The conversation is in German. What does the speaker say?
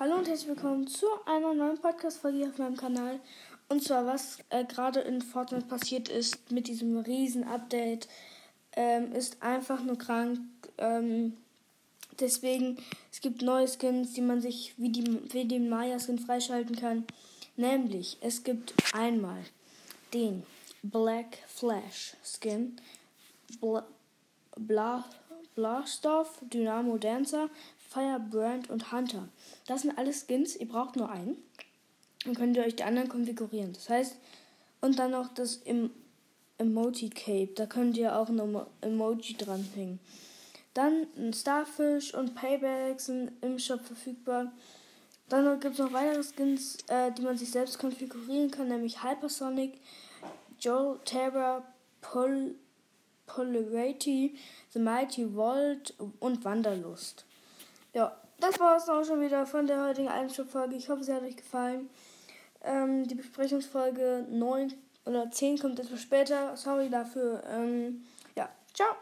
Hallo und herzlich willkommen zu einer neuen Podcast-Folge auf meinem Kanal. Und zwar, was äh, gerade in Fortnite passiert ist mit diesem riesen Update, ähm, ist einfach nur krank. Ähm, deswegen, es gibt neue Skins, die man sich wie, die, wie den Maya-Skin freischalten kann. Nämlich, es gibt einmal den Black Flash Skin, Bla, Bla Blastoff, Dynamo Dancer, Firebrand und Hunter. Das sind alles Skins, ihr braucht nur einen. Dann könnt ihr euch die anderen konfigurieren. Das heißt, und dann noch das Em Emoji Cape. Da könnt ihr auch ein Emoji dranhängen. Dann ein Starfish und Paybacks sind im Shop verfügbar. Dann gibt es noch weitere Skins, äh, die man sich selbst konfigurieren kann, nämlich Hypersonic, Joe Terra, Pol Polarity, The Mighty Vault und Wanderlust. Ja, das war es auch schon wieder von der heutigen Einschub-Folge. Ich hoffe, sie hat euch gefallen. Ähm, die Besprechungsfolge 9 oder 10 kommt etwas später. Sorry dafür. Ähm, ja, ciao.